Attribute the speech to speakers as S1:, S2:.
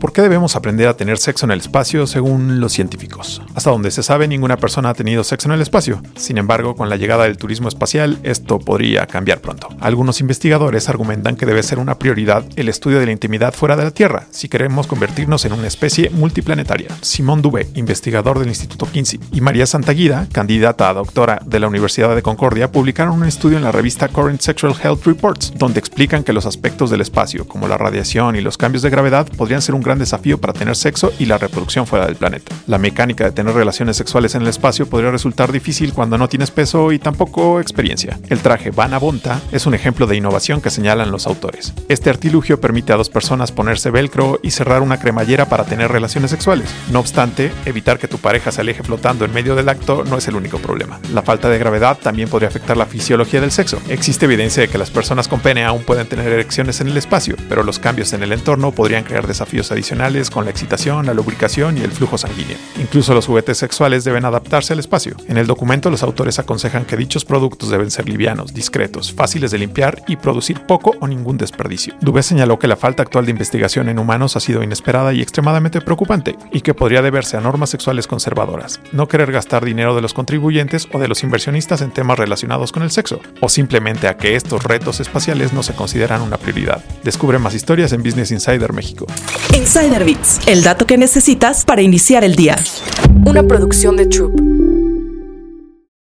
S1: ¿Por qué debemos aprender a tener sexo en el espacio según los científicos? Hasta donde se sabe, ninguna persona ha tenido sexo en el espacio. Sin embargo, con la llegada del turismo espacial, esto podría cambiar pronto. Algunos investigadores argumentan que debe ser una prioridad el estudio de la intimidad fuera de la Tierra, si queremos convertirnos en una especie multiplanetaria. Simón Dubé, investigador del Instituto Kinsey, y María Santaguida, candidata a doctora de la Universidad de Concordia, publicaron un estudio en la revista Current Sexual Health Reports, donde explican que los aspectos del espacio, como la radiación y los cambios de gravedad, podrían ser un gran desafío para tener sexo y la reproducción fuera del planeta. La mecánica de tener relaciones sexuales en el espacio podría resultar difícil cuando no tienes peso y tampoco experiencia. El traje Vana Bonta es un ejemplo de innovación que señalan los autores. Este artilugio permite a dos personas ponerse velcro y cerrar una cremallera para tener relaciones sexuales. No obstante, evitar que tu pareja se aleje flotando en medio del acto no es el único problema. La falta de gravedad también podría afectar la fisiología del sexo. Existe evidencia de que las personas con pene aún pueden tener erecciones en el espacio, pero los cambios en el entorno podrían crear desafíos adicionales con la excitación, la lubricación y el flujo sanguíneo. Incluso los juguetes sexuales deben adaptarse al espacio. En el documento los autores aconsejan que dichos productos deben ser livianos, discretos, fáciles de limpiar y producir poco o ningún desperdicio. Dubé señaló que la falta actual de investigación en humanos ha sido inesperada y extremadamente preocupante, y que podría deberse a normas sexuales conservadoras, no querer gastar dinero de los contribuyentes o de los inversionistas en temas relacionados con el sexo, o simplemente a que estos retos espaciales no se consideran una prioridad. Descubre más historias en Business Insider México.
S2: Insider el dato que necesitas para iniciar el día.
S3: Una producción de Troop.